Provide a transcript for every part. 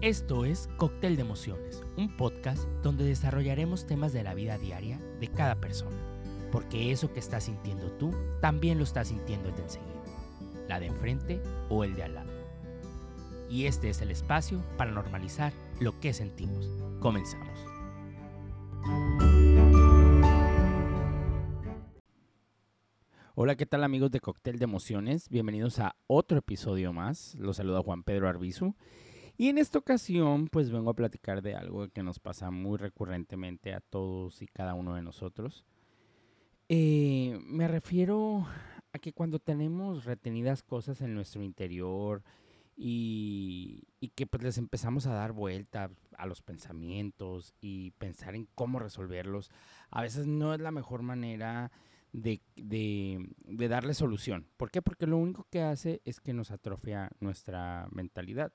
Esto es Cóctel de Emociones, un podcast donde desarrollaremos temas de la vida diaria de cada persona, porque eso que estás sintiendo tú también lo estás sintiendo el de enseguida, la de enfrente o el de al lado. Y este es el espacio para normalizar lo que sentimos. Comenzamos. Hola, ¿qué tal amigos de Cóctel de Emociones? Bienvenidos a otro episodio más. Los saluda Juan Pedro Arbizu. Y en esta ocasión, pues vengo a platicar de algo que nos pasa muy recurrentemente a todos y cada uno de nosotros. Eh, me refiero a que cuando tenemos retenidas cosas en nuestro interior y, que pues les empezamos a dar vuelta a los pensamientos y pensar en cómo resolverlos, a veces no es la mejor manera de, de, de, darle solución. ¿Por qué? Porque lo único que hace es que nos atrofia nuestra mentalidad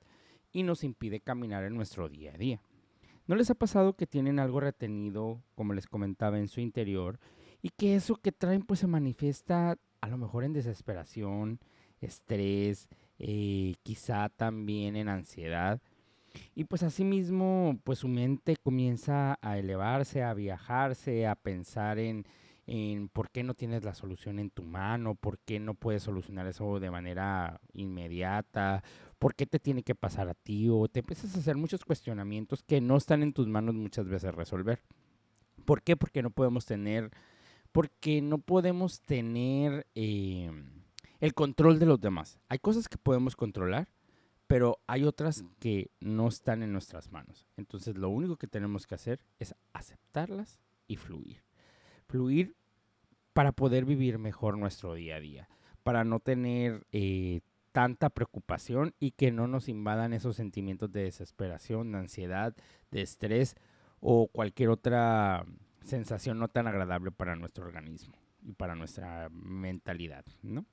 y nos impide caminar en nuestro día a día. ¿No les ha pasado que tienen algo retenido, como les comentaba, en su interior y que eso que traen pues se manifiesta a lo mejor en desesperación, estrés, eh, quizá también en ansiedad? Y pues asimismo, pues su mente comienza a elevarse, a viajarse, a pensar en en por qué no tienes la solución en tu mano, por qué no puedes solucionar eso de manera inmediata, por qué te tiene que pasar a ti, o te empiezas a hacer muchos cuestionamientos que no están en tus manos muchas veces resolver. ¿Por qué? Porque no podemos tener, porque no podemos tener eh, el control de los demás. Hay cosas que podemos controlar, pero hay otras que no están en nuestras manos. Entonces lo único que tenemos que hacer es aceptarlas y fluir fluir para poder vivir mejor nuestro día a día, para no tener eh, tanta preocupación y que no nos invadan esos sentimientos de desesperación, de ansiedad, de estrés o cualquier otra sensación no tan agradable para nuestro organismo y para nuestra mentalidad, ¿no?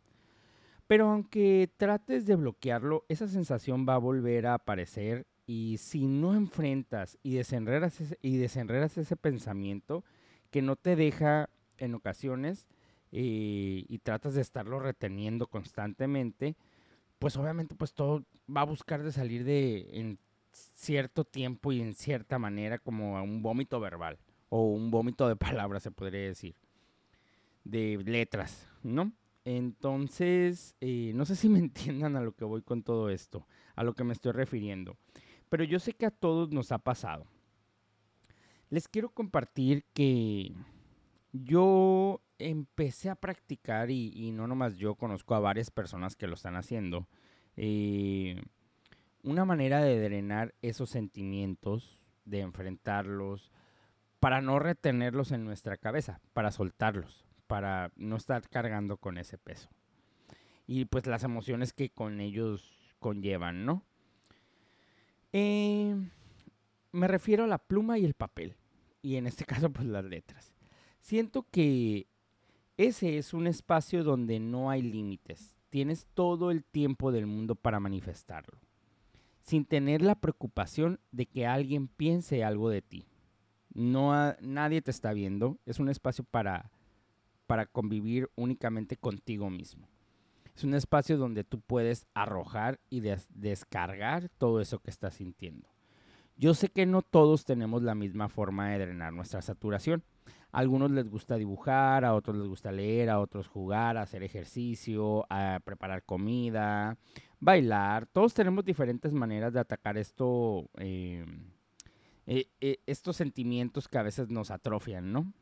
Pero aunque trates de bloquearlo, esa sensación va a volver a aparecer y si no enfrentas y desenredas ese, y ese pensamiento, que no te deja en ocasiones eh, y tratas de estarlo reteniendo constantemente, pues obviamente pues todo va a buscar de salir de en cierto tiempo y en cierta manera como un vómito verbal o un vómito de palabras se podría decir, de letras, ¿no? Entonces, eh, no sé si me entiendan a lo que voy con todo esto, a lo que me estoy refiriendo, pero yo sé que a todos nos ha pasado les quiero compartir que yo empecé a practicar y, no nomás yo, conozco a varias personas que lo están haciendo. Eh, una manera de drenar esos sentimientos, de enfrentarlos, para no retenerlos en nuestra cabeza, para soltarlos, para no estar cargando con ese peso. Y pues las emociones que con ellos conllevan, ¿no? Eh, me refiero a la pluma y el papel y en este caso pues las letras. Siento que ese es un espacio donde no hay límites. Tienes todo el tiempo del mundo para manifestarlo, sin tener la preocupación de que alguien piense algo de ti. No nadie te está viendo, es un espacio para para convivir únicamente contigo mismo. Es un espacio donde tú puedes arrojar y descargar todo eso que estás sintiendo. Yo sé que no todos tenemos la misma forma de drenar nuestra saturación. A algunos les gusta dibujar, a otros les gusta leer, a otros jugar, hacer ejercicio, a preparar comida, bailar. Todos tenemos diferentes maneras de atacar esto, eh, eh, eh, estos sentimientos que a veces nos atrofian, ¿no?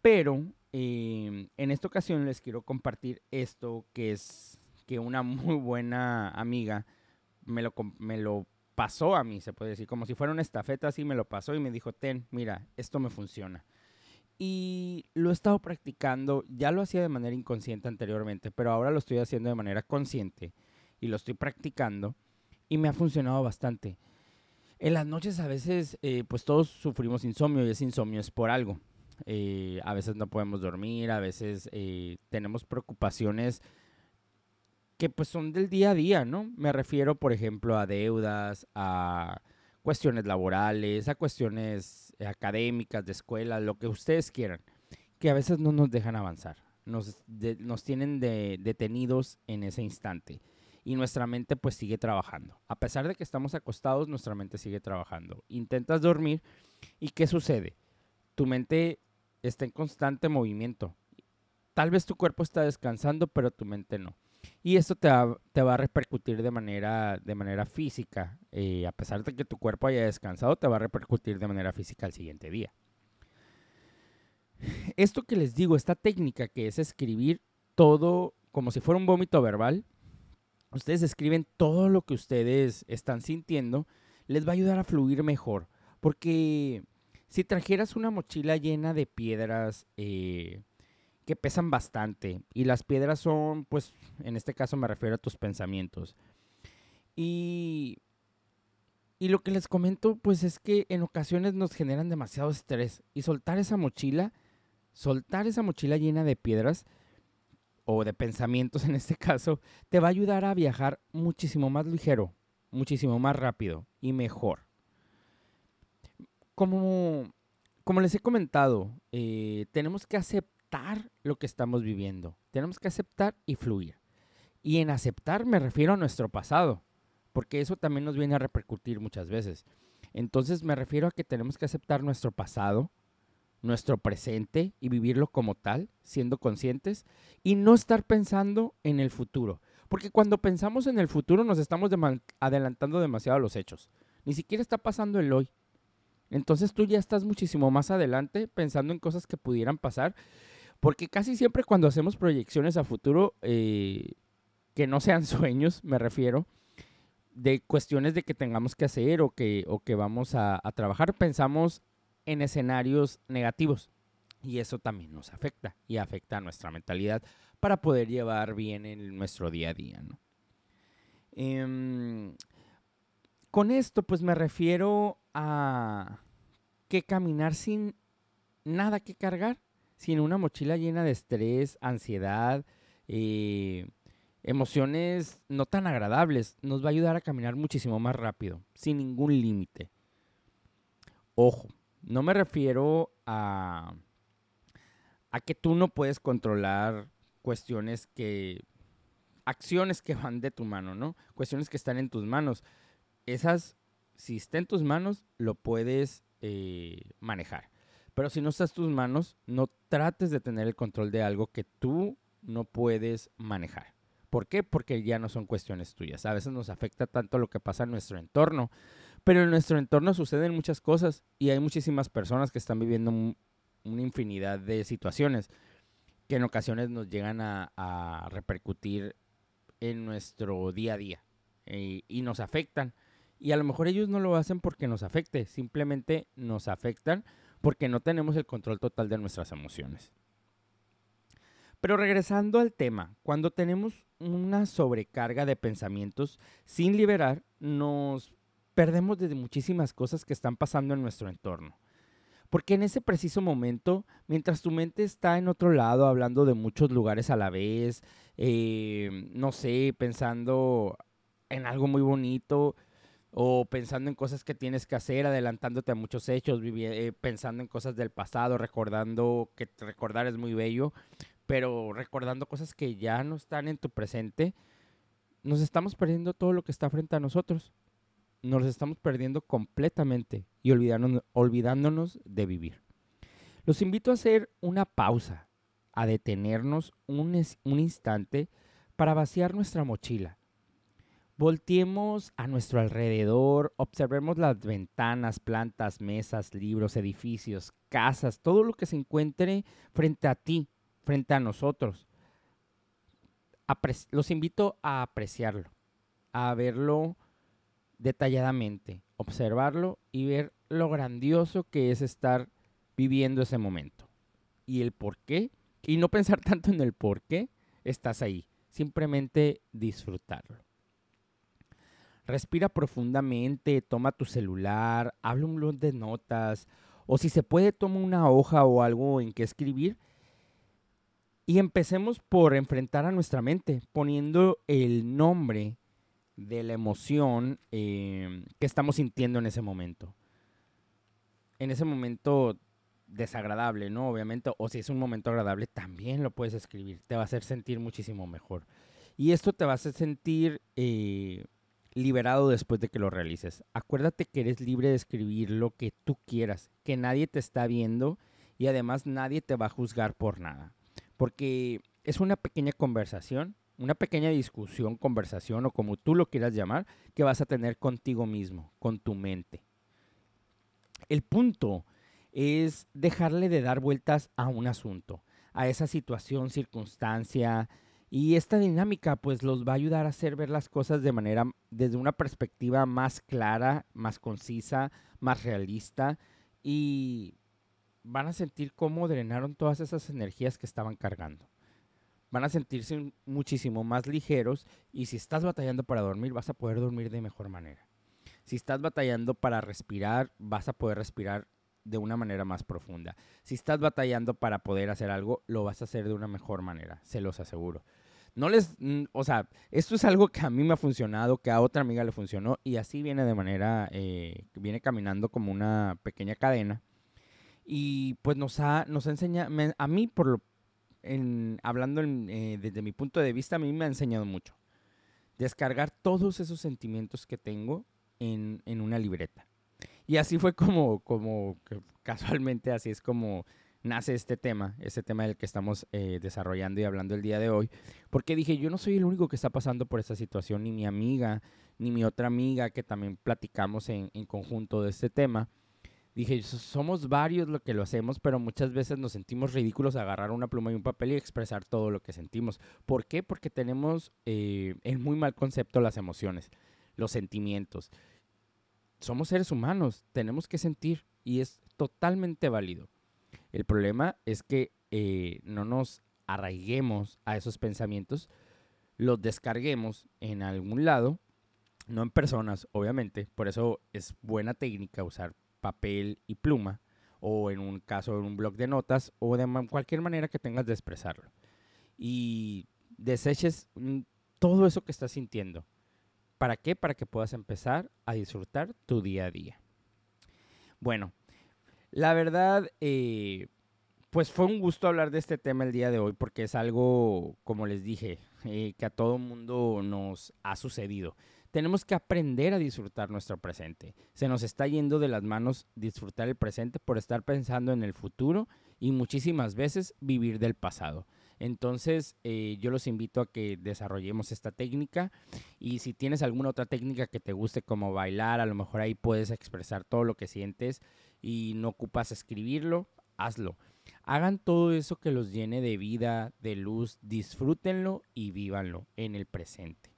Pero en esta ocasión les quiero compartir esto que es que una muy buena amiga me lo, me lo pasó a mí, se puede decir, como si fuera una estafeta, así me lo pasó y me dijo, ten, mira, esto me funciona. Y lo he estado practicando, ya lo hacía de manera inconsciente anteriormente, pero ahora lo estoy haciendo de manera consciente y lo estoy practicando y me ha funcionado bastante. En las noches a veces, eh, pues todos sufrimos insomnio y ese insomnio es por algo. Eh, a veces no podemos dormir, a veces eh, tenemos preocupaciones que pues son del día a día, ¿no? Me refiero, por ejemplo, a deudas, a cuestiones laborales, a cuestiones académicas, de escuela, lo que ustedes quieran, que a veces no nos dejan avanzar, nos, nos tienen de, detenidos en ese instante. y nuestra mente pues sigue trabajando. A pesar de que estamos acostados, nuestra mente sigue trabajando. Intentas dormir y ¿qué sucede? Tu mente está en constante movimiento. Tal vez tu cuerpo está descansando, pero tu mente no. Y esto te va, te va a repercutir de manera, de manera física. Eh, a pesar de que tu cuerpo haya descansado, te va a repercutir de manera física al siguiente día. Esto que les digo, esta técnica que es escribir todo como si fuera un vómito verbal, ustedes escriben todo lo que ustedes están sintiendo, les va a ayudar a fluir mejor. Porque si trajeras una mochila llena de piedras eh, que pesan bastante, y las piedras son, pues, en este caso me refiero a tus pensamientos. Y, y lo que les comento, pues, es que en ocasiones nos generan demasiado estrés. Y soltar esa mochila, soltar esa mochila llena de piedras, o de pensamientos en este caso, te va a ayudar a viajar muchísimo más ligero, muchísimo más rápido y mejor. Como, como les he comentado, eh, tenemos que aceptar lo que estamos viviendo. Tenemos que aceptar y fluir. Y en aceptar me refiero a nuestro pasado, porque eso también nos viene a repercutir muchas veces. Entonces me refiero a que tenemos que aceptar nuestro pasado, nuestro presente y vivirlo como tal, siendo conscientes y no estar pensando en el futuro. Porque cuando pensamos en el futuro nos estamos adelantando demasiado a los hechos. Ni siquiera está pasando el hoy. Entonces tú ya estás muchísimo más adelante pensando en cosas que pudieran pasar. Porque casi siempre cuando hacemos proyecciones a futuro, eh, que no sean sueños, me refiero, de cuestiones de que tengamos que hacer o que, o que vamos a, trabajar, pensamos en escenarios negativos. Y eso también nos afecta y afecta a nuestra mentalidad para poder llevar bien en nuestro día a día. Em, con esto pues me refiero a que caminar sin nada que cargar, sin una mochila llena de estrés, ansiedad, eh, emociones no tan agradables, nos va a ayudar a caminar muchísimo más rápido, sin ningún límite. Ojo, no me refiero a, a que tú no puedes controlar cuestiones que, acciones que van de tu mano, ¿no? Cuestiones que están en tus manos. Esas, si está en tus manos, lo puedes eh, manejar. Pero si no está en tus manos, no trates de tener el control de algo que tú no puedes manejar. ¿Por qué? Porque ya no son cuestiones tuyas. A veces nos afecta tanto lo que pasa en nuestro entorno pero en nuestro entorno suceden muchas cosas y hay muchísimas personas que están viviendo una infinidad de situaciones que en ocasiones nos llegan a, repercutir en nuestro día a día y nos afectan. Y a lo mejor ellos no lo hacen porque nos afecte, simplemente nos afectan porque no tenemos el control total de nuestras emociones. Pero regresando al tema, cuando tenemos una sobrecarga de pensamientos sin liberar, nos perdemos de muchísimas cosas que están pasando en nuestro entorno. Porque en ese preciso momento, mientras tu mente está en otro lado, hablando de muchos lugares a la vez, eh, no sé, pensando en algo muy bonito, o pensando en cosas que tienes que hacer, adelantándote a muchos hechos, eh, pensando en cosas del pasado, recordando que recordar es muy bello, pero recordando cosas que ya no están en tu presente, nos estamos perdiendo todo lo que está frente a nosotros nos estamos perdiendo completamente y olvidándonos, de vivir. Los invito a hacer una pausa, a detenernos un, un instante para vaciar nuestra mochila. Volteemos a nuestro alrededor, observemos las ventanas, plantas, mesas, libros, edificios, casas, todo lo que se encuentre frente a ti, frente a nosotros. los invito a apreciarlo, a verlo detalladamente, observarlo y ver lo grandioso que es estar viviendo ese momento. Y el por qué, y no pensar tanto en el por qué estás ahí, simplemente disfrutarlo. Respira profundamente, toma tu celular, habla un blog de notas, o si se puede, toma una hoja o algo en que escribir. Y empecemos por enfrentar a nuestra mente, poniendo el nombre de la emoción em, que estamos sintiendo en ese momento. En ese momento desagradable, ¿no? Obviamente, o si es un momento agradable, también lo puedes escribir, te va a hacer sentir muchísimo mejor. Y esto te vas a sentir eh, liberado después de que lo realices. Acuérdate que eres libre de escribir lo que tú quieras, que nadie te está viendo y además nadie te va a juzgar por nada. Porque es una pequeña conversación, una pequeña discusión, conversación o como tú lo quieras llamar, que vas a tener contigo mismo, con tu mente. El punto es dejarle de dar vueltas a un asunto, a esa situación, circunstancia, y esta dinámica pues los va a ayudar a hacer ver las cosas de manera, desde una perspectiva más clara, más concisa, más realista y van a sentir cómo drenaron todas esas energías que estaban cargando. Van a sentirse muchísimo más ligeros y si estás batallando para dormir vas a poder dormir de mejor manera. Si estás batallando para respirar vas a poder respirar de una manera más profunda. Si estás batallando para poder hacer algo, lo vas a hacer de una mejor manera, se los aseguro. No les, o sea, esto es algo que a mí me ha funcionado, que a otra amiga le funcionó y así viene de manera, eh, viene caminando como una pequeña cadena. Y pues nos ha, nos enseñado, a mí por lo, hablando eh, desde mi punto de vista, a mí me ha enseñado mucho. Descargar todos esos sentimientos que tengo en, en una libreta. Y así fue como, como casualmente, así es como nace este tema, este tema del que estamos eh, desarrollando y hablando el día de hoy, porque dije, yo no soy el único que está pasando por esta situación, ni mi amiga, ni mi otra amiga que también platicamos en, conjunto de este tema. Dije, somos varios lo que lo hacemos, pero muchas veces nos sentimos ridículos agarrar una pluma y un papel y expresar todo lo que sentimos. ¿Por qué? Porque tenemos eh, en muy mal concepto las emociones, los sentimientos. Somos seres humanos, tenemos que sentir y es totalmente válido. El problema es que eh, no nos arraiguemos a esos pensamientos, los descarguemos en algún lado, no en personas, obviamente. Por eso es buena técnica usar papel y pluma, o en un caso en un blog de notas, o de cualquier manera que tengas de expresarlo. Y deseches mm, todo eso que estás sintiendo. ¿Para qué? Para que puedas empezar a disfrutar tu día a día. Bueno, la verdad, eh, pues fue un gusto hablar de este tema el día de hoy porque es algo, como les dije, eh, que a todo mundo nos ha sucedido. Tenemos que aprender a disfrutar nuestro presente. Se nos está yendo de las manos disfrutar el presente por estar pensando en el futuro y muchísimas veces vivir del pasado. Entonces, eh, yo los invito a que desarrollemos esta técnica y si tienes alguna otra técnica que te guste como bailar, a lo mejor ahí puedes expresar todo lo que sientes y no ocupas escribirlo, hazlo. Hagan todo eso que los llene de vida, de luz, disfrútenlo y vívanlo en el presente.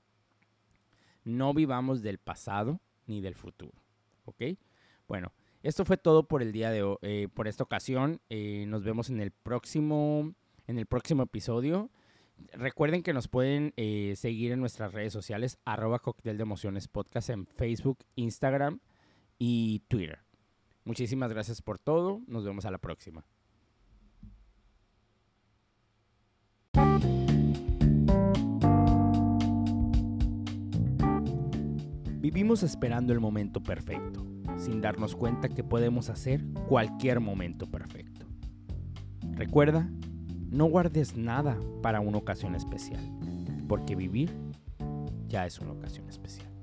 No vivamos del pasado ni del futuro. ¿Ok? Bueno, esto fue todo por el día de hoy, eh, por esta ocasión. Eh, nos vemos en el próximo, en el próximo episodio. Recuerden que nos pueden eh, seguir en nuestras redes sociales, arroba cóctel de emociones podcast en Facebook, Instagram y Twitter. Muchísimas gracias por todo. Nos vemos a la próxima. Vivimos esperando el momento perfecto, sin darnos cuenta que podemos hacer cualquier momento perfecto. Recuerda, no guardes nada para una ocasión especial, porque vivir ya es una ocasión especial.